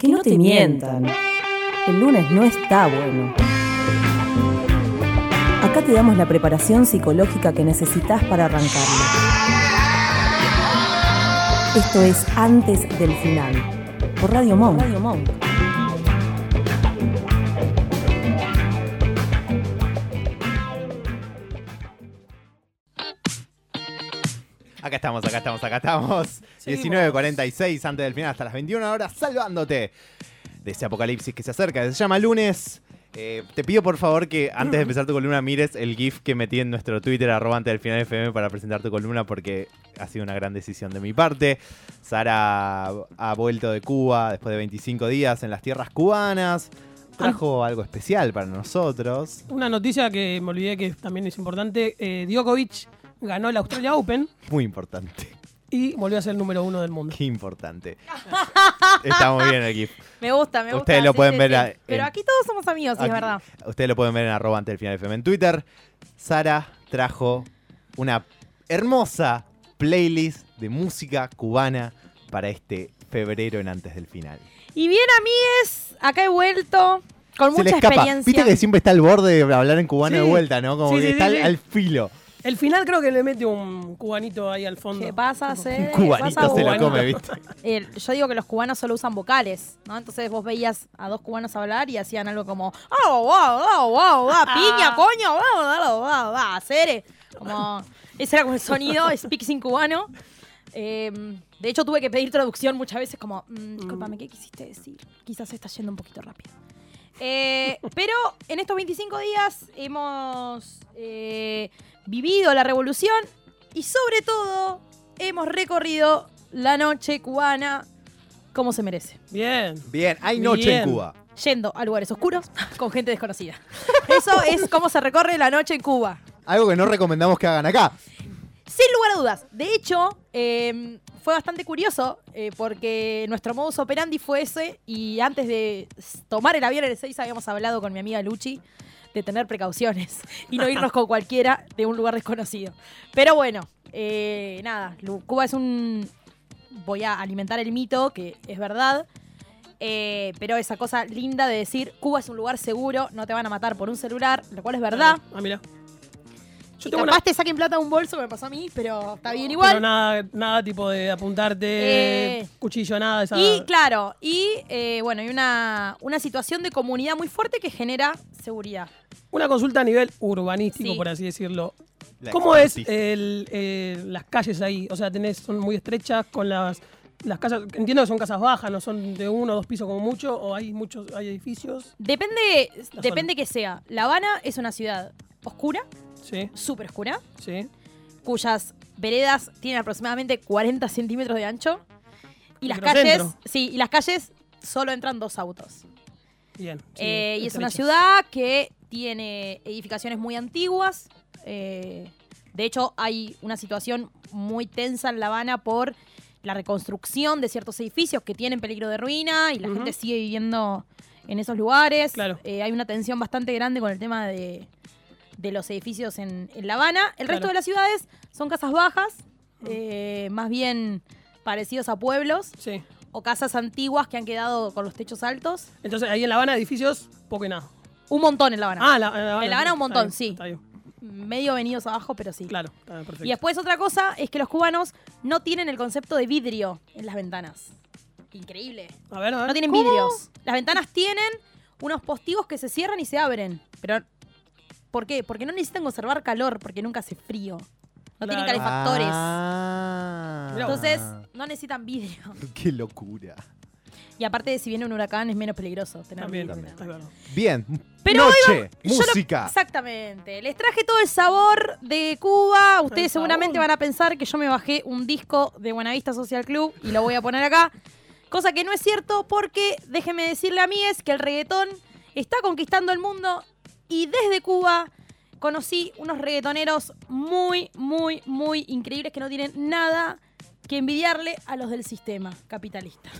Que no te mientan. El lunes no está bueno. Acá te damos la preparación psicológica que necesitas para arrancarlo. Esto es Antes del Final, por Radio Monk. Radio. Acá estamos, acá estamos, acá estamos. 19.46 antes del final, hasta las 21 horas, salvándote de ese apocalipsis que se acerca. Se llama lunes. Eh, te pido por favor que antes de empezar tu columna mires el GIF que metí en nuestro Twitter, arroba antes del final FM, para presentar tu columna porque ha sido una gran decisión de mi parte. Sara ha vuelto de Cuba después de 25 días en las tierras cubanas. Trajo algo especial para nosotros. Una noticia que me olvidé que también es importante. Eh, Djokovic ganó el Australia Open Muy importante. y volvió a ser el número uno del mundo. Qué importante. Está muy bien el GIF. Me gusta, me gusta. Ustedes lo sí, pueden sí, ver sí. a- Pero en- aquí todos somos amigos, sí, es Aquí- verdad. Ustedes lo pueden ver en arroba antes del final FM en Twitter. Sara trajo una hermosa playlist de música cubana para este febrero en antes del final. Y bien, amigues, acá he vuelto con Se le mucha escapa. experiencia. Viste que siempre está al borde de hablar en cubano Sí. de vuelta, ¿no? Como Sí, que sí, está sí, al, sí. al filo. El final creo que le mete un cubanito ahí al fondo. ¿Qué pasa, Un Cede? cubanito Pasa, se lo come, ¿viste? Eh, yo digo que los cubanos solo usan vocales, ¿no? Entonces vos veías a dos cubanos hablar y hacían algo como ¡Oh, wow, wow, wow, wow, piña, coño! ¡Wow, wow, wow, wow, cere! Como, ese era como el sonido, speak sin cubano. Eh, de hecho, tuve que pedir traducción muchas veces como, mm, discúlpame, ¿qué quisiste decir? Quizás se está yendo un poquito rápido. Eh, pero en estos 25 días hemos eh, vivido la revolución y sobre todo hemos recorrido la noche cubana como se merece. Bien. Bien, hay noche Bien. en Cuba. Yendo a lugares oscuros con gente desconocida. Eso es cómo se recorre la noche en Cuba. Algo que no recomendamos que hagan acá. Sin lugar a dudas. De hecho, eh, fue bastante curioso eh, porque nuestro modus operandi fue ese y antes de tomar el avión el 6 habíamos hablado con mi amiga Luchi de tener precauciones y no irnos con cualquiera de un lugar desconocido. Pero bueno, eh, nada, Cuba es un... Voy a alimentar el mito, que es verdad. eh, pero esa cosa linda de decir, Cuba es un lugar seguro, no te van a matar por un celular, lo cual es verdad. Ah, mira. Yo tengo capaz una- te saquen plata de un bolso, me pasó a mí, pero está bien Pero igual. nada, nada tipo de apuntarte, Eh, cuchillo, nada de esa. Y claro, y eh, bueno, hay una, una situación de comunidad muy fuerte que genera seguridad. Una consulta a nivel urbanístico, Sí. por así decirlo. La ¿Cómo es el, eh, las calles ahí? O sea, tenés, son muy estrechas con las, las casas. Entiendo que son casas bajas, no son de uno o dos pisos como mucho, o hay muchos, hay edificios. Depende, depende que sea. La Habana es una ciudad oscura, Sí, súper oscura, sí. cuyas veredas tienen aproximadamente 40 centímetros de ancho. Y las calles, sí, y las calles solo entran dos autos. Bien. sí, Eh, y es una ciudad que tiene edificaciones muy antiguas. eh, de hecho, hay una situación muy tensa en La Habana por la reconstrucción de ciertos edificios que tienen peligro de ruina y la gente sigue viviendo en esos lugares. Claro. Eh, hay una tensión bastante grande con el tema de, de los edificios en, en La Habana. El Claro. resto de las ciudades son casas bajas, eh, más bien parecidos a pueblos, Sí. o casas antiguas que han quedado con los techos altos. Entonces, ahí en La Habana, edificios, poco y nada. Un montón en La Habana. Ah, la, en La Habana. En La Habana un está montón, bien, sí. Está bien. Medio venidos abajo, pero sí. Claro, está bien, perfecto. Y después otra cosa es que los cubanos no tienen el concepto de vidrio en las ventanas. Increíble. A ver, a ver. No tienen vidrios. Las ventanas tienen unos postigos que se cierran y se abren. Pero, ¿por qué? Porque no necesitan conservar calor, porque nunca hace frío. No tienen calefactores. Ah. Entonces, no necesitan vidrio. Qué locura. Y aparte, si viene un huracán, es menos peligroso tener También, vidrio. Bien. Pero hoy Noche, Yo lo- música. exactamente. Les traje todo el sabor de Cuba. Ustedes seguramente van a pensar que yo me bajé un disco de Buenavista Social Club y lo voy a poner acá. Cosa que no es cierto porque déjenme decirle a mí es que el reggaetón está conquistando el mundo y desde Cuba conocí unos reggaetoneros muy, muy, muy increíbles que no tienen nada que envidiarle a los del sistema capitalista.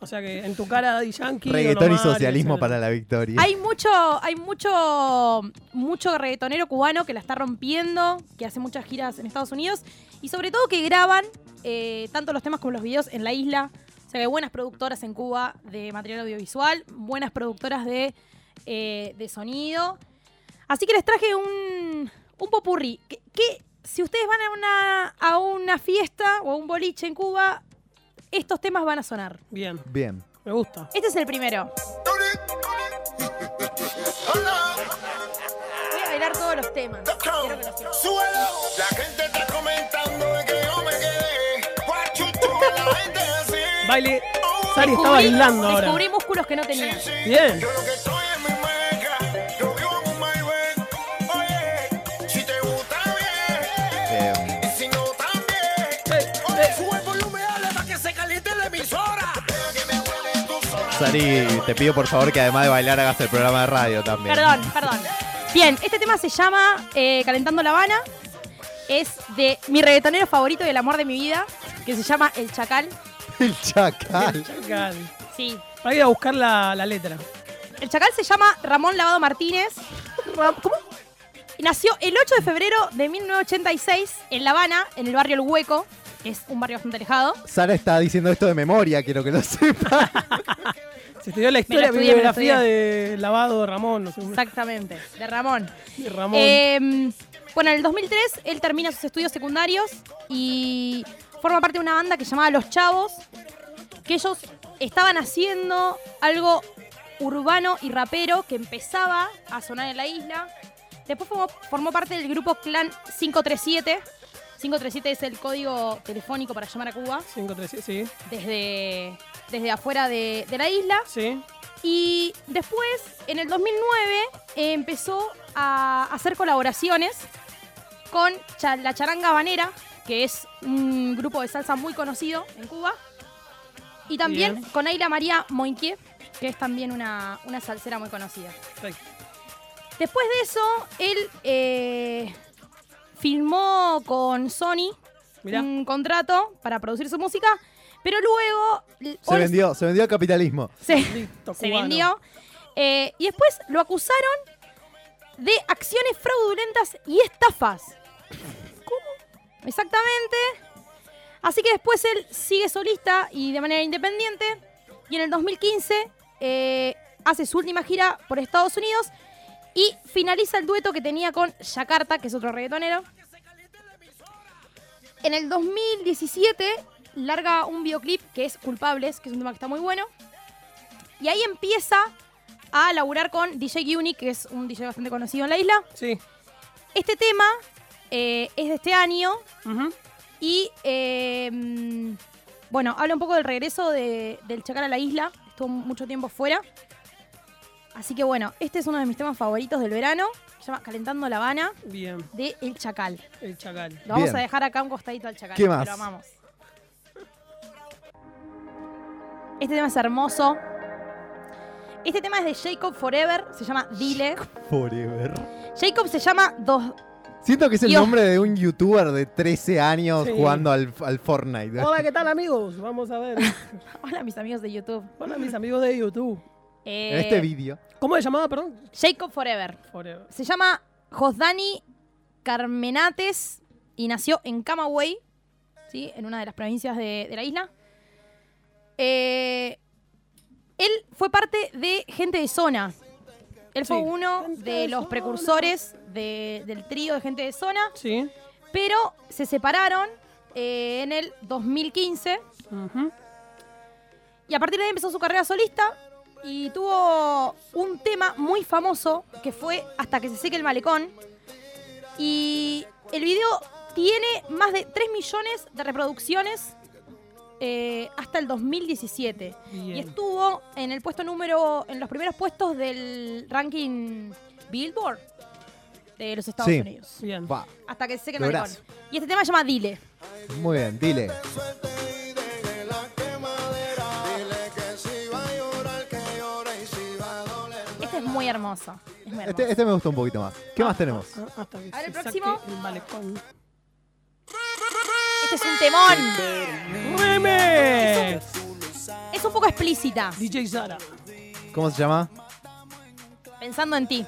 O sea que en tu cara Daddy Yankee. Reggaetón y socialismo para la victoria. Hay mucho, hay mucho, mucho reggaetonero cubano que la está rompiendo, que hace muchas giras en Estados Unidos y sobre todo que graban eh, tanto los temas como los videos en la isla. O sea que hay buenas productoras en Cuba de material audiovisual, buenas productoras de, eh, de sonido. Así que les traje un, un popurrí. Que, que si ustedes van a una, a una fiesta o a un boliche en Cuba, estos temas van a sonar. Bien, Bien. me gusta. Este es el primero. Voy a bailar todos los temas. Quiero que la gente está comentando de que yo me quedé. Guachuto, la gente así. Baile. Sari está Descubrí- bailando ahora. Descubrí músculos que no tenía. Bien. Sari, te pido por favor que además de bailar hagas el programa de radio también. Perdón, perdón. Bien, este tema se llama eh, Calentando La Habana. Es de mi reggaetonero favorito y el amor de mi vida, que se llama El Chacal. El chacal. Chacal. Sí. Voy a ir a buscar la, la letra. El Chacal se llama Ramón Lavado Martínez. ¿Cómo? Y nació el 8 de febrero de 1986 en La Habana, en el barrio El Hueco, que es un barrio bastante alejado. Sara está diciendo esto de memoria, quiero que lo sepa. Se estudió la historia, estudié, la bibliografía de Lavado Ramón. No sé, Exactamente, de Ramón. de Ramón. Eh, bueno, en el 2003 él termina sus estudios secundarios y forma parte de una banda que se llamaba Los Chavos, que ellos estaban haciendo algo urbano y rapero que empezaba a sonar en la isla. Después formó, formó parte del grupo Clan 537. 537 es el código telefónico para llamar a Cuba 5, 3, sí. desde, desde afuera de, de la isla. Sí. Y después, en el 2009, eh, empezó a hacer colaboraciones con Cha- La Charanga Habanera, que es un grupo de salsa muy conocido en Cuba. Y también Bien. con Ayla María Moinquié, que es también una, una salsera muy conocida. Perfecto. Después de eso, él eh, filmó con Sony Mirá. un contrato para producir su música, pero luego... Se vendió, se vendió al capitalismo. Listo, se cubano. vendió. Eh, y después lo acusaron de acciones fraudulentas y estafas. ¿Cómo? Exactamente. Así que después él sigue solista y de manera independiente. Y en el 2015 eh, hace su última gira por Estados Unidos y finaliza el dueto que tenía con Yakarta, que es otro reggaetonero. En el 2017 larga un videoclip que es Culpables, que es un tema que está muy bueno. Y ahí empieza a laburar con DJ Unique, que es un DJ bastante conocido en la isla. Sí. Este tema eh, es de este año Ujú. y, eh, mm, bueno, habla un poco del regreso de- del Chacal a la isla. Estuvo mucho tiempo fuera. Así que bueno, este es uno de mis temas favoritos del verano. Se llama Calentando La Habana Bien. de El Chacal. El chacal. Lo vamos Bien. a dejar acá un costadito al Chacal. ¿Qué más? Lo amamos. Este tema es hermoso. Este tema es de Jacob Forever, se llama Dile. Forever. Jacob se llama dos. Siento que es el Dios. nombre de un youtuber de 13 años Sí. jugando al, al Fortnite. Hola, ¿qué tal, amigos? Vamos a ver. Hola, mis amigos de YouTube. Hola, mis amigos de YouTube. Eh, En este vídeo. ¿Cómo se llamaba, perdón? Jacob Forever. Forever. Se llama Josdani Carmenates y nació en Camagüey, ¿sí? en una de las provincias de, de la isla. Eh, él fue parte de Gente de Zona. Él fue Sí. uno de los precursores de- del trío de Gente de Zona, Sí. pero se separaron eh, en el 2015 Ujú. y a partir de ahí empezó su carrera solista y tuvo un tema muy famoso que fue Hasta que se seque el malecón. Y el video tiene más de 3 millones de reproducciones eh, hasta el 2017. Bien. Y estuvo en el puesto número, en los primeros puestos del ranking Billboard de los Estados Sí. Unidos. Bien. Va, Hasta que se seque el. Y este tema se llama Dile. muy bien, dile. Este es muy hermoso. Es muy hermoso. Este, este me gustó un poquito más. ¿Qué más tenemos? Ah, Hasta que A ver, el próximo. el malecón. Este es un temón. ¡Remix! Es un poco explícita. DJ Sara. ¿Cómo se llama? Pensando en ti.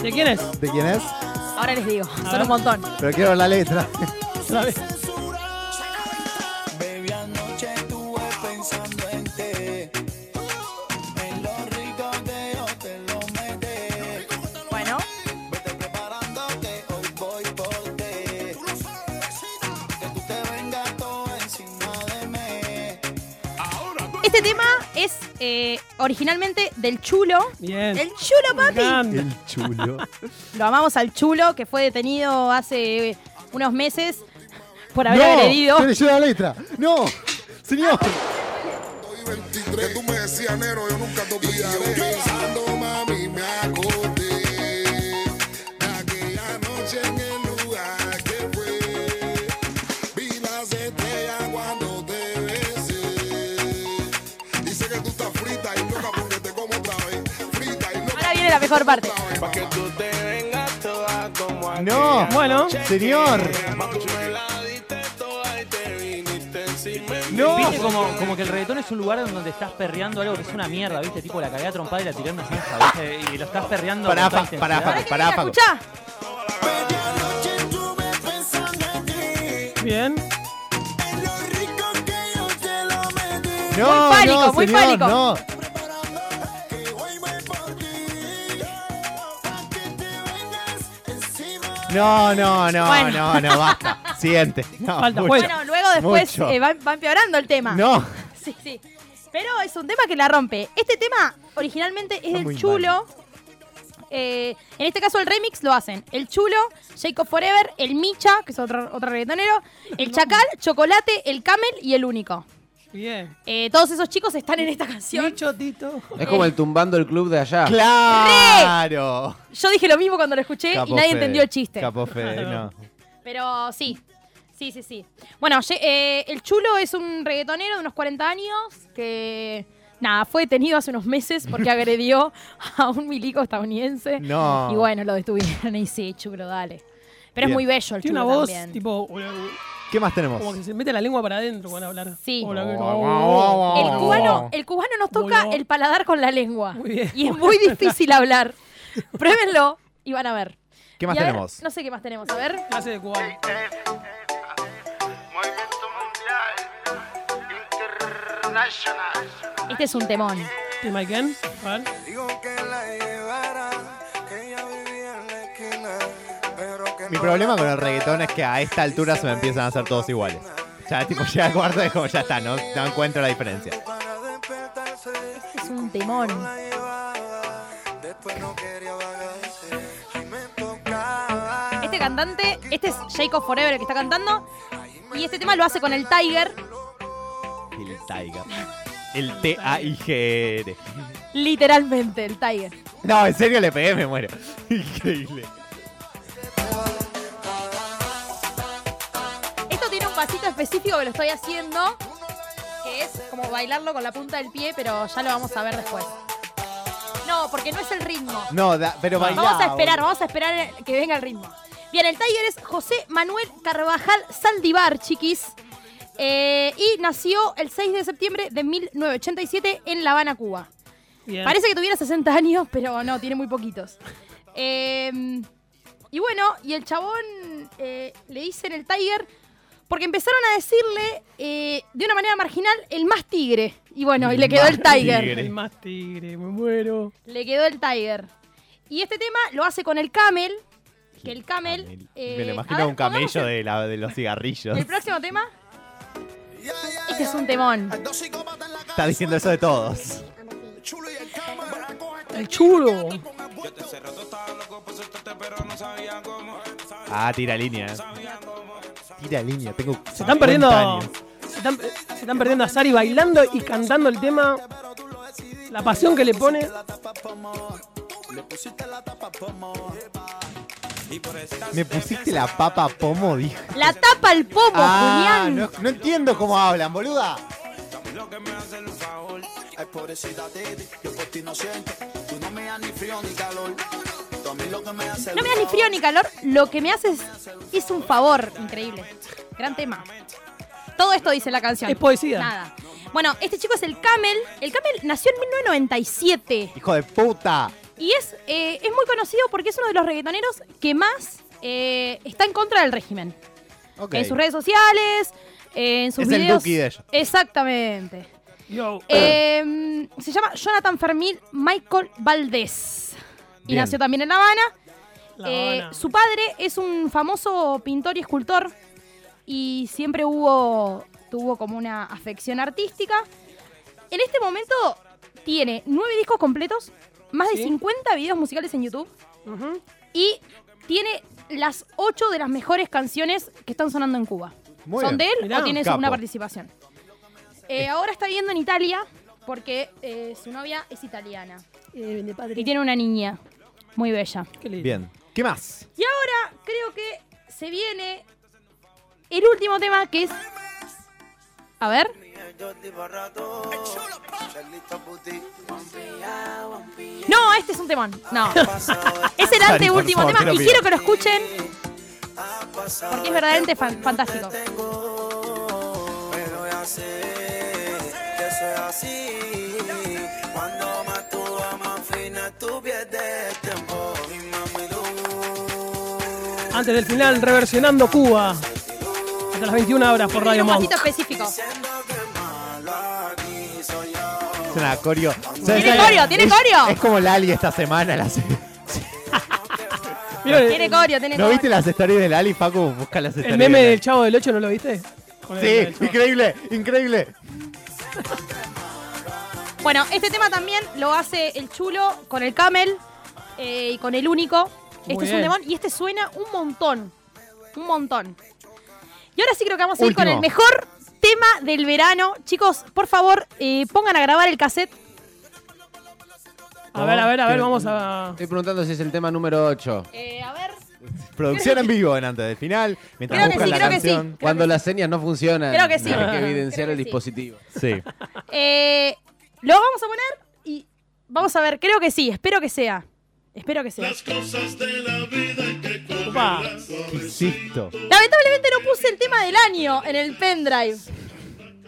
¿De quién es? ¿De quién es? Ahora les digo. Son ver. un montón. Pero quiero la letra. ¿Sabes? Eh, originalmente del Chulo. Bien. El Chulo, papi. El chulo. Lo amamos al Chulo, que fue detenido hace unos meses por haber no, agredido. ¿Qué leyó la letra? No, señor. Estoy 23, tú me decías negro, yo nunca te olvidaré. Pensando, mami, me acordé la mejor parte. No. Bueno, Señor. No. Viste como, como que el reggaetón es un lugar donde estás perreando algo que es una mierda, ¿viste? Tipo la cagué a trompada y la tiré en una zanja, ¿viste? Y lo estás perreando Pará, pará, pará, Facu. Escuchá. bien. No, Muy fálico, no, muy señor, no. No, no, no, Bueno. no, no, basta. Siguiente. No, Falta mucho. juego. Bueno, luego después Mucho. eh, va, va empeorando el tema. No. Sí, sí. Pero es un tema que la rompe. Este tema originalmente es Está del muy Chulo. Eh, en este caso el remix lo hacen el Chulo, Jacob Forever, el Micha, que es otro, otro reggaetonero, el Chacal, Chocolate, el Camel y el Único. Bien. Eh, todos esos chicos están en esta canción. Tito. Es como el tumbando el club de allá. Claro. Yo dije lo mismo cuando lo escuché y nadie Fede. entendió el chiste. Capo Fede, no. Pero sí. Sí, sí, sí. Bueno, ye- eh, el Chulo es un reggaetonero de unos 40 años que, nada, fue detenido hace unos meses porque agredió a un milico estadounidense. No. Y bueno, lo detuvieron y sí, Chulo, dale. Pero Bien. es muy bello el Tiene Chulo una voz también. tipo. ¿Qué más tenemos? Como que se mete la lengua para adentro cuando hablar. Sí. Hola, El Oh. cubano, el cubano nos toca el paladar con la lengua. Muy bien. Y es muy difícil hablar. Pruébenlo y van a ver. ¿Qué más Y a ver, tenemos? no sé qué más tenemos. A ver. Clase de cubano. Movimiento mundial internacional. Este es un temón. Ver. Digo que Mi problema con el reggaetón es que a esta altura se me empiezan a hacer todos iguales. Ya, tipo, llega cuarto y es como, ya está, no, no encuentro la diferencia. Es un temón. Este cantante, este es Jacob Forever el que está cantando. Y este tema lo hace con el Tiger. El Tiger. El T-A-I-G-R. Literalmente, el Tiger. No, en serio le pegué, me muero. Increíble. Que lo estoy haciendo. Que es como bailarlo con la punta del pie, pero ya lo vamos a ver después. No, porque no es el ritmo. No, da- pero bailá. Vamos a esperar, boludo. vamos a esperar que venga el ritmo. Bien, el Tiger es José Manuel Carvajal Saldivar, chiquis. Eh, y nació el 6 de septiembre de 1987 en La Habana, Cuba. Bien. Parece que tuviera 60 años, pero no, tiene muy poquitos. Eh, y bueno, y el chabón eh, le dicen el Tiger porque empezaron a decirle eh, de una manera marginal el más tigre. Y bueno, y le quedó el Tiger. tigre. El más tigre, me muero. Le quedó el Tiger. Y este tema lo hace con el Camel. Que el Camel. Camel. eh, Me lo imagino ver, un camello de, la, de los cigarrillos. El, el próximo tema. Este es un temón. Está diciendo eso de todos. El chulo. Ah, tira línea. Tira línea, tengo. Se están perdiendo. 50 años. Se están, se están perdiendo a Sari bailando y cantando el tema. La pasión que le pone. Me pusiste la papa pomo, dijo. La tapa el pomo, Ah, Julián. no, no entiendo cómo hablan, boluda. Ay, pobrecita Titi, yo por ti no siento. Tú no me das ni frío ni calor. No me da ni frío ni calor. Lo que me hace es, es un favor. Increíble. Gran tema. Todo esto dice la canción. Es poesía. Nada. Bueno, este chico es el Camel. El Camel nació en 1997. Hijo de puta. Y es, eh, es muy conocido porque es uno de los reggaetoneros que más eh, está en contra del régimen. En sus redes sociales, eh, en sus Es el. Duki de ellos. Exactamente. Yo. Eh, se llama Jonathan Fermín Michael Valdés. Y Bien. nació también en La Habana. La Eh, su padre es un famoso pintor y escultor y siempre hubo tuvo como una afección artística. en este momento tiene nueve discos completos, más de Sí. 50 videos musicales en YouTube y tiene las ocho de las mejores canciones que están sonando en Cuba. Muy ¿Son bien. de él Mirá. o tiene una participación? Eh, ahora está viviendo en Italia porque eh, su novia es italiana Eh, de padre. y tiene una niña muy bella. Qué lindo. Bien. ¿Qué más? Y ahora creo que se viene el último tema que es... A ver. No, este es un temón. No. Es el anteúltimo favor, tema y quiero que lo escuchen porque es verdaderamente fan- fantástico. Antes del final, reversionando Cuba. Hasta las 21 horas por Radio un Monk. pasito específico. Es una coreo. ¿Tiene coreo? ¿Tiene es, coreo? Es como Lali esta semana. La... ¿Vieron Tiene corio, tiene ¿No corio. viste las stories de Lali, Facu? Busca las el stories. meme de del. Chavo del 8 no lo viste? El- Sí, el increíble, increíble. Bueno, este tema también lo hace el chulo con el camel eh, y con el único. Este es un demon y este suena un montón. Un montón. Y ahora sí creo que vamos a ir con el mejor tema del verano. Chicos, por favor, eh, pongan a grabar el cassette. A ver, a ver, a ver, vamos a. Estoy preguntando si es el tema número 8. Eh, a ver. Producción en vivo en antes del final. Mientras Creo que buscan sí, la creo que sí. canción. Cuando las señas no funcionan, Creo que sí. hay que Creo que evidenciar el sí. dispositivo. Sí. Eh, lo vamos a poner y vamos a ver. Creo que sí, espero que sea. Espero que sea. Upa. Insisto. Lamentablemente no puse el tema del año en el pendrive.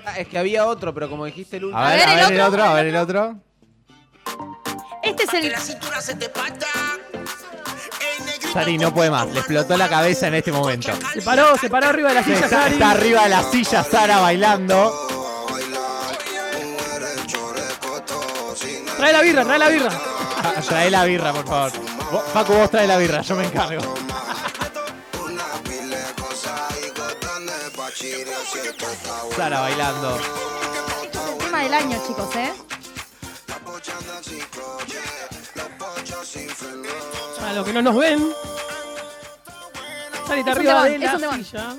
Ah, es que había otro, pero como dijiste el último. A ver, ver, a el ver el otro, otro, a ver el otro. Este es el. Sari no puede más, le explotó la cabeza en este momento. Se paró, se paró arriba de la silla, Está, Sari. está arriba de la silla Sara bailando. Trae la birra, trae la birra. Trae la birra, por favor. Vos- Facu, vos trae la birra, yo me encargo. Sara bailando. Es el tema del año, chicos, ¿eh? Para los que no nos ven. Un arriba de es la silla.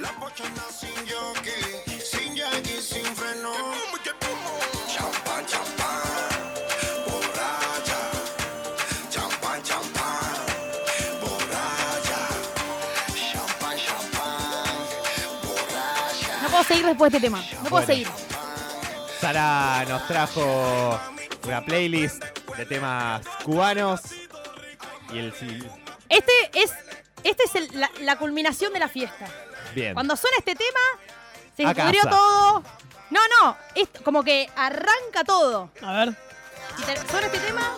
Seguir después de este tema. No puedo Bueno. seguir. Sara nos trajo una playlist de temas cubanos. Y el sí. Este es, este es el- la, la culminación de la fiesta. Bien. Cuando suena este tema, se casa. todo. No, no, es como que arranca todo. A ver. Si te- suena este tema,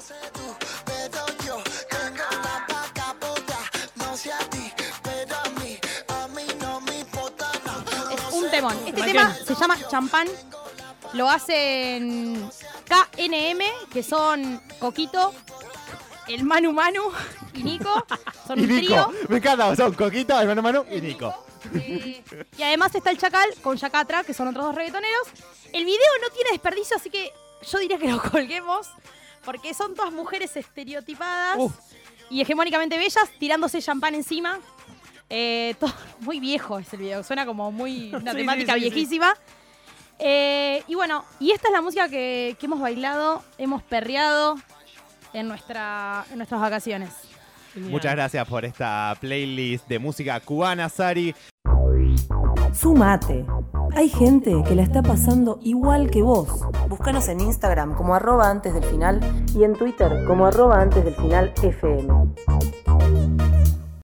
Este ¿Para tema se llama Champán. Lo hacen KNM, que son Coquito, el Manu Manu y Nico. Son Y un trío. Me encanta, son Coquito, hermano Manu y Nico. Eh, y además está el Chacal con Yacatra, que son otros dos reggaetoneros. El video no tiene desperdicio, así que yo diría que lo colguemos. Porque son todas mujeres estereotipadas y hegemónicamente bellas, tirándose champán encima. Eh, todo- muy viejo es el video, suena como muy una Sí, temática sí, sí, sí. viejísima. Eh, y bueno, y esta es la música que, que hemos bailado, hemos perreado en, nuestra, en nuestras vacaciones. Genial. Muchas gracias por esta playlist de música cubana, Sari. Sumate. Hay gente que la está pasando igual que vos. Búscanos en Instagram como arroba antes del final y en Twitter como arroba antes del final FM.